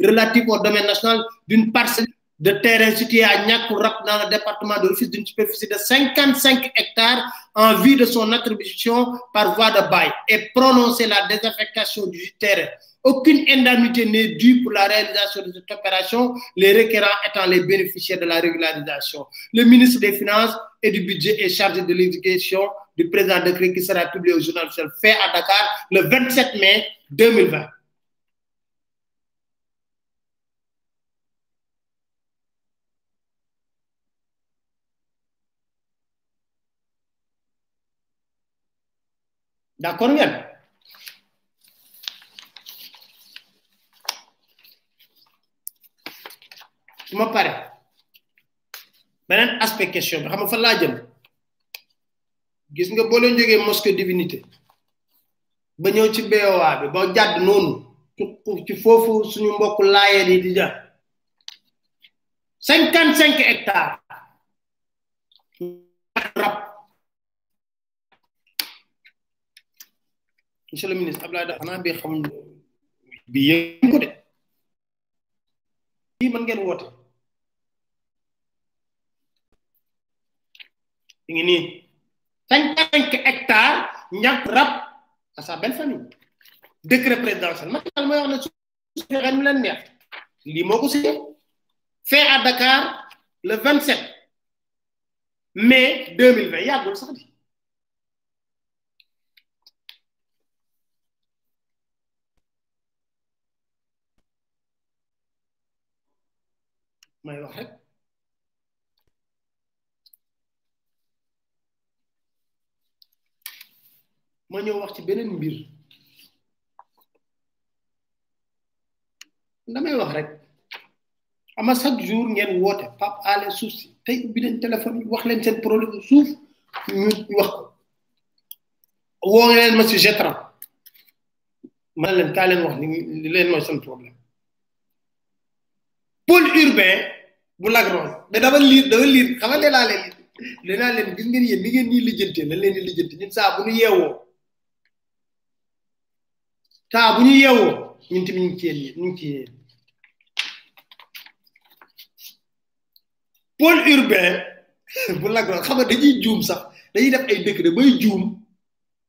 relative au domaine national d'une parcelle de terrain situé à Nyakourap dans le département de l'Office d'une superficie de 55 hectares en vue de son attribution par voie de bail et prononcer la désaffectation du terrain. Aucune indemnité n'est due pour la réalisation de cette opération, les requérants étant les bénéficiaires de la régularisation. Le ministre des Finances et du Budget est chargé de l'éducation du présent décret qui sera publié au journal fait à Dakar le 27 mai 2020. d'accord ngeen su ma pare beneen aspect question bi xam nga fan laa jëm gis nga boo leen jógee mosquée divinité ba ñëw ci BOA bi ba jàdd noonu ci foofu suñu mbokk laayeen yi di def cinquante cinq hectares rab monsieur le ministre Abdoulaye Daouda xanaa bi xam bi yëngu ko de fii mën ngeen woote mi ngi nii cinquante hectares ñàkk rab à sa belle famille décret présidentiel Macky Sall mooy wax ne su fekkee ñu leen neex lii moo ko signé fait à Dakar le 27 mai 2020 yàggul sax di may wax rek ma ñëw wax ci beneen mbir damay wax rek ama chaque jour ngeen woote Pape Alé suuf si tey ubbi leen téléphone yi wax leen seen problème suuf ñu wax ko woo leen ma si jetran man leen kaa leen wax ni li leen mooy seen problème pôle urbain bu Lac Rose mais dama liir dama liir xam nga nee naa leen nee naa leen gis ngeen yéen ni ngeen ñuy lijjantee lañ leen di lijjanti ñun saa bu ñu yeewoo saa bu ñu yeewoo ñun tamit ñu ngi ci yéen ñu ngi ci yéen pôle urbain bu Lac Rose xam nga dañuy juum sax dañuy def ay décret bay juum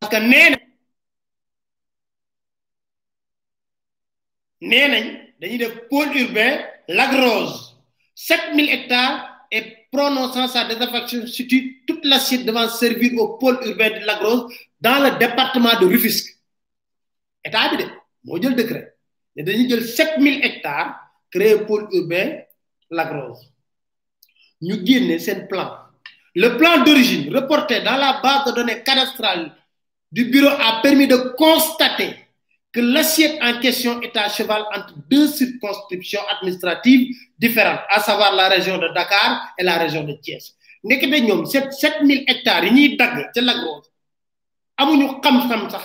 parce que nee na nee nañ dañuy def pôle urbain Lac Rose 7000 hectares et prononçant sa désaffection situe toute la suite devant servir au pôle urbain de Lac Rose dans le département de Rufisque état bi de moo jël décret ne dañuy jël 7000 hectares créer pôle urbain Lac Rose ñu génne seen plan le plan d'origine reporté dans la base de données cadastrale du bureau a permis de constater que l'assiette en question est à cheval entre deux circonscriptions administratives différentes à savoir la région de Dakar et la région de Thiès ndekete ñoom sept sept mille hectares yi ñuy dagg ca Lac Rose amuñu xam-xam sax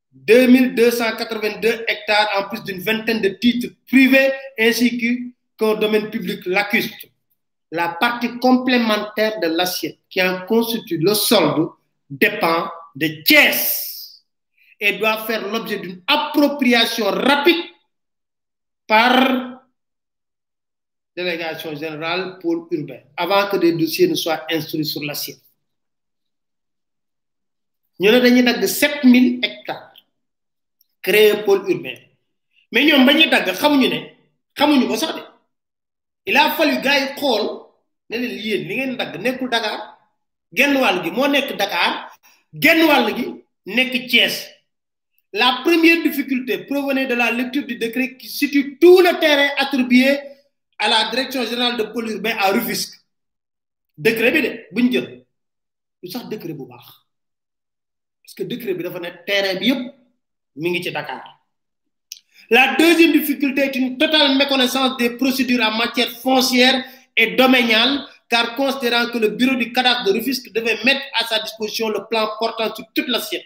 2282 hectares en plus d'une vingtaine de titres privés ainsi qu'au domaine public lacustre. La partie complémentaire de l'assiette qui en constitue le solde dépend de Thiès et doit faire l'objet d'une appropriation rapide par délégation générale pour urbain avant que des dossiers ne soient instruits sur l'assiette ñu ne dañuy dagg 7000 hectares créer pôle urbain mais ñoom ba ñuy dagg xamuñu ne xamuñu ko sax de il a fallu gars yi xool ne leen yéen li ngeen dagg nekkul Dakar genn wàll gi moo nekk Dakar genn wàll gi nekk Thiès la première difficulté provenait de la lecture du décret qui situe tout le terrain attribué à la direction générale de police urbain à Rufisque décret bi de buñ jël sax décret parce que décret bi dafa terrain bi yépp mi ngi Dakar la deuxième difficulté est une totale méconnaissance des procédures en matière foncière et domaniale car considérant que le bureau du cadastre de Rufisque devait mettre à sa disposition le plan portant sur toute l'assiette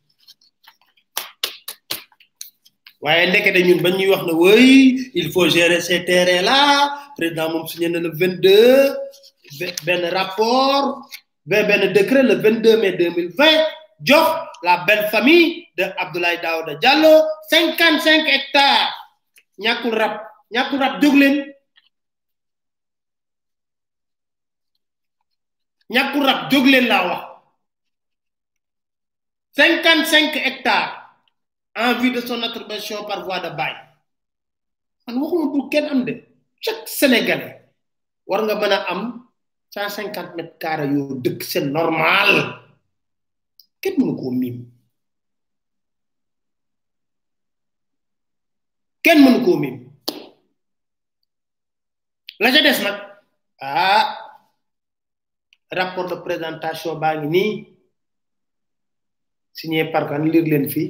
waaye ndekete ñun ba ñuy wax ne woy il faut gérer ces terrains là président moom signé na le 22 benn rapport ba benn décret le 22 mai 2020 jox la belle famille de Abdoulaye Daouda Diallo 55 hectares ñàkkul rab ñàkkul rab jóg leen ñàkkul rab jóg leen laa wax cinquante cinq hectares en vue de son attribution par voie de bail man waxuma pour kenn am de chaque sénégalais war nga mën a am cent cinquante mètres carrés yoo dëkk c'est normal kenn mënu koo miim kenn mënu koo miim la ca des nag ah rapport de présentation baa ngi nii signé par kan lire leen fii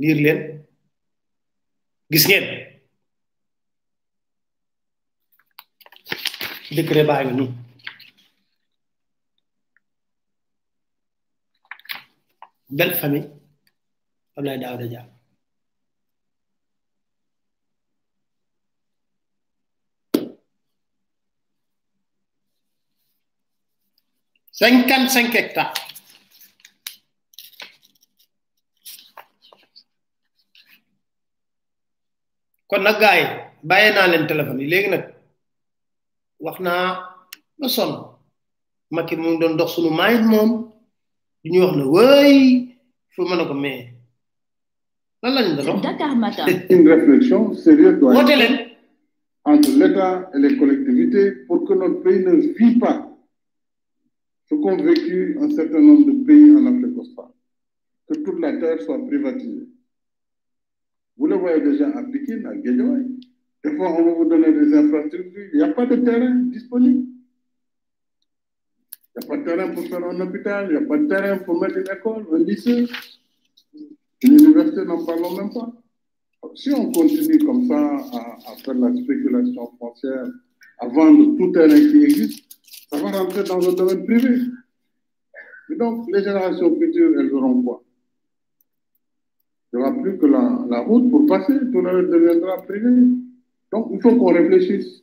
lire leen gis ngeen décret baa ngi nii belle famille Abdoulaye Daouda Diallo cinquante cinq hectares kon nag gars yi bàyyee naa leen téléphone yi léegi nag wax naa ba sonn Macky mu doon dox sunu maayit moom du ñuy wax ne wëy fu mën a ko mais
une réflexion sérieuse doit être entre l'État et les collectivités pour que notre pays ne vive pas ce qu'ont vécu un certain nombre de pays en Afrique australe, que toute la terre soit privatisée. Vous le voyez déjà appliqué Pékin, à Des fois, on va vous donner des infrastructures. Il n'y a pas de terrain disponible. Il n'y a pas de terrain pour faire un hôpital, il n'y a pas de terrain pour mettre une école, un lycée université, n'en parlons même pas. Si on continue comme ça à, faire la spéculation foncière, à vendre tout terrain qui existe, ça va rentrer dans le domaine privé. Et donc, les générations futures, elles auront quoi Il n'y aura plus que la, route pour passer, tout le reste deviendra privé. Donc, il faut qu'on réfléchisse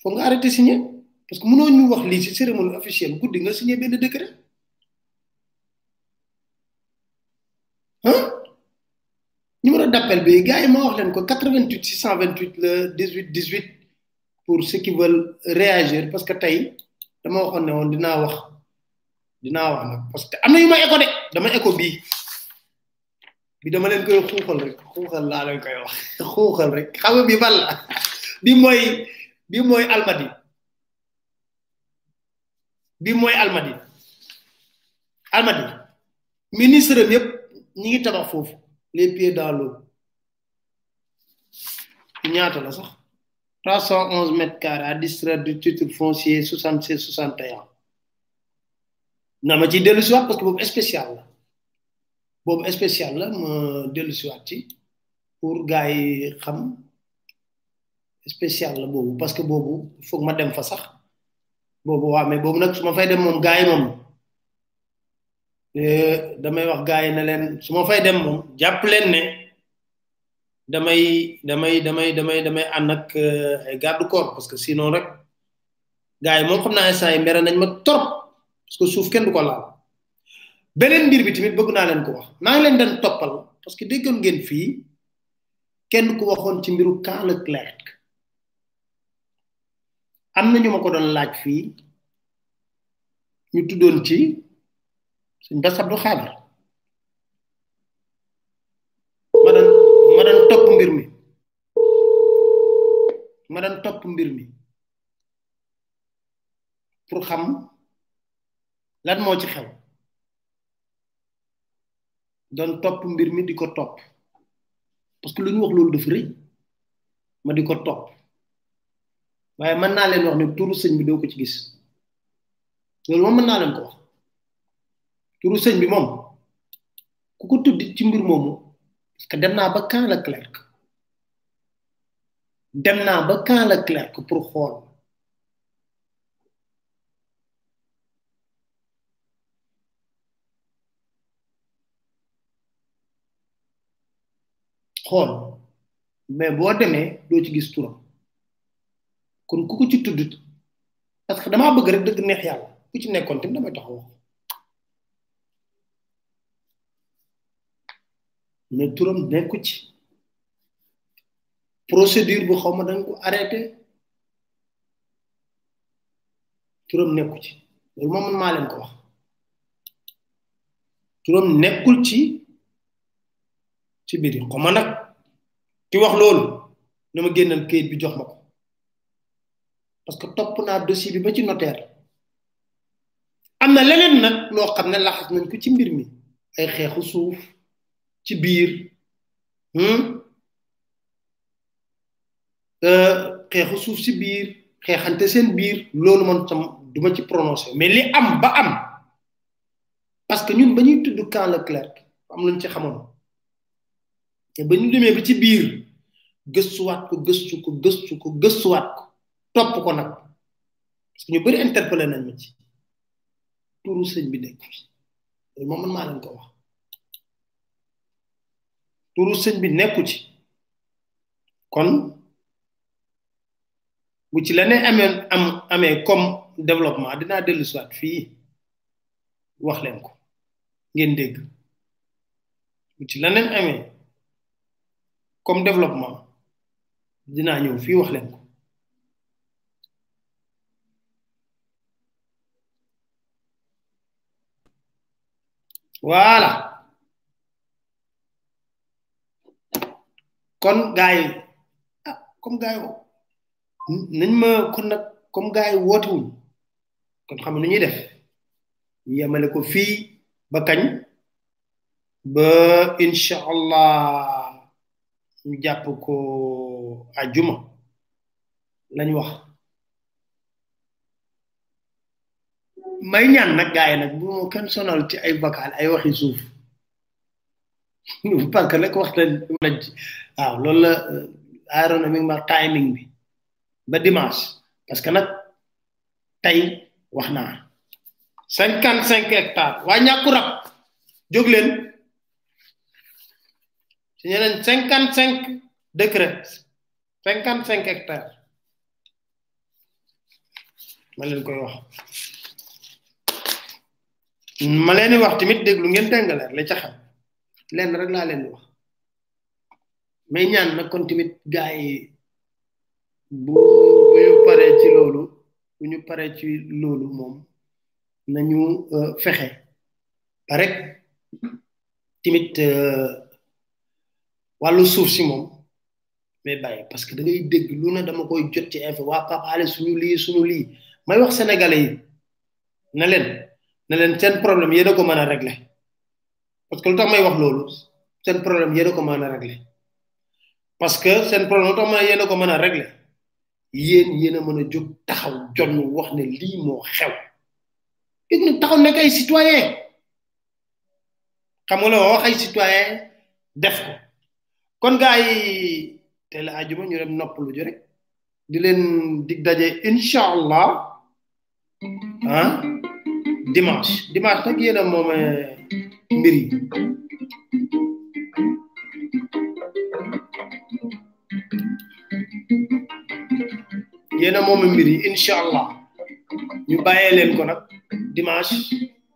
foog nga arrêté signé parce que mënoo ñu wax lii si cérémonie officielle guddi nga signé benn décret ah numéro d'appel bi gars yi ma wax leen ko 88 628 le 18 18 pour ceux qui veulent réagir parce que tey dama waxoon ne woon dinaa wax dinaa wax nag parce que am na yu ma écho de dama écho bii bi dama leen koy xuuxal rek xuuxal laa leen koy wax xuuxal rek xam nga bi ban la bi mooy bi mooy almadi bi mooy almadi almadi ministre am yëpp ñi ngi tabax foofu les pieds dans l'eau ñaata la sax 311 mètres carrés à distraire du titre foncier 76 61 na ma ci dellu si wax parce que boobu spécial la boobu spécial la ma dellu siwaat ci pour gars yi xam spécial la boobu parce que boobu foog ma dem fa sax boobu waa mais boobu nag su ma fay dem moom gars yi moom damay wax gars yi ne leen su ma fay dem moom jàpp leen ne damay damay damay damay damay ànd ak ay garde corps parce que sinon rek gars yi moom xam naa instant yi mere nañ ma trop parce que suuf kenn du ko laal beneen mbir bi tamit bëgg naa leen ko wax maa ngi leen doon toppal parce que déggoon ngeen fii kenn ku waxoon ci mbiru camp Leclerc am na ñu ma ko doon laaj fii ñu tuddoon ci suñ Bass Abdou Khadre ma doon ma doon topp mbir mi ma doon topp mbir mi pour xam lan moo ci xew doon topp mbir mi di ko topp parce que lu ñu wax loolu dafa rëy ma di ko topp waaye mën naa leen wax ne turu sëñ bi doo ko ci gis loolu moom mën naa leen ko wax turu sëñ bi moom ku ko tudd ci mbir moomu parce que dem naa ba camp la clerc dem naa ba camp la clerc pour xool xool mais boo demee doo ci gis turam kon ku ko ci tudd parce que damaa bëgg rek dëgg neex yàlla ku ci nekkoon tamit damay taxaw wax mais turam nekku ci procédure bu xaw ma dañ ko arrêté turam nekku ci loolu moom maa leen ko wax turam nekkul ci ci biir yi xoma nag ki wax loolu na ma génnal kayit bi jox ma ko parce que topp naa dossier bi ba ci notaire am na leneen nag loo xam ne laxas nañ ko ci mbir mi ay xeexu suuf ci biir xeexu suuf si biir xeexante seen biir loolu man tam du ma ci prononcé mais li am ba am parce que ñun ba ñuy tudd camp Leclerc am luñ ci xamoon te ba ñu demee ba ci biir gëstuwaat ko gëstu ko gëstu ko gëstuwaat ko topp ko nag parce que ñu bëri interpellé nañ ma ci turu sëñ bi nekk loolu moom man maa leen ko wax turu sëñ bi nekku ci kon bu ci leneen amee am amee comme développement dinaa dellu siwaat fii wax leen ko ngeen dégg bu ci leneen amee comme développement dinaa ñëw fii wax leen ko voilà kon gaay yi ah comme gaay yi nañ ma kon nag comme gaay yi wootewuñ kon xam nu ñuy def yemale ko fii ba kañ ba incha allah ñu jàpp ko ajuma lañ wax may ñaan nag gaay yi nag bu ma kenn sonal ci ay vocal ay waxi suuf parce que nag waxta lañ ci waaw loolu la Aaron mi ngi ma timing bi ba dimanche parce que nag tey wax naa cinquante cinq hectares waa ñàkku rab jóg leen su ñeneen cinquante cinq décret cinquante cinq hectares ma leen koy wax ma leen di wax tamit déglu ngeen dengaleer la ca xam lenn rek laa leen di wax mais ñaan nag kon tamit gaa yi bu bu ñu paree ci loolu bu ñu paree ci loolu moom nañu fexe ba rek tamit wàllu suuf si moom mais bàyyi parce que da ngay dégg lu ne dama koy jot ci info waa Pape Alé suñu lii suñu lii may wax sénégalais yi na leen na leen seen problème yéen a ko mën a régler parce que lu tax may wax loolu seen problème yéen a ko mën a régler parce que seen problème lu tax ma yéen a ko mën a régler yéen yéen a mën a jóg taxaw jonn wax ne lii moo xew yëg na taxaw nekk ay citoyen xam nga loo wax ay citoyen def ko kon gaa yi tey la àjjuma ñu dem noppalu ji rek di leen dig daje incha allah ah dimanche dimanche nag yéen a moom mbir yi yéen a moom mbir yi incha allah ñu bàyyee leen ko nag dimanche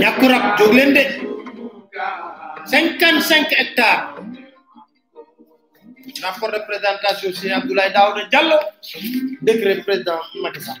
ñàkku rab jóg leen de cinquante cinq hectares rapport de présentation si Abdoulaye Daouda Diallo décret président Macky Sall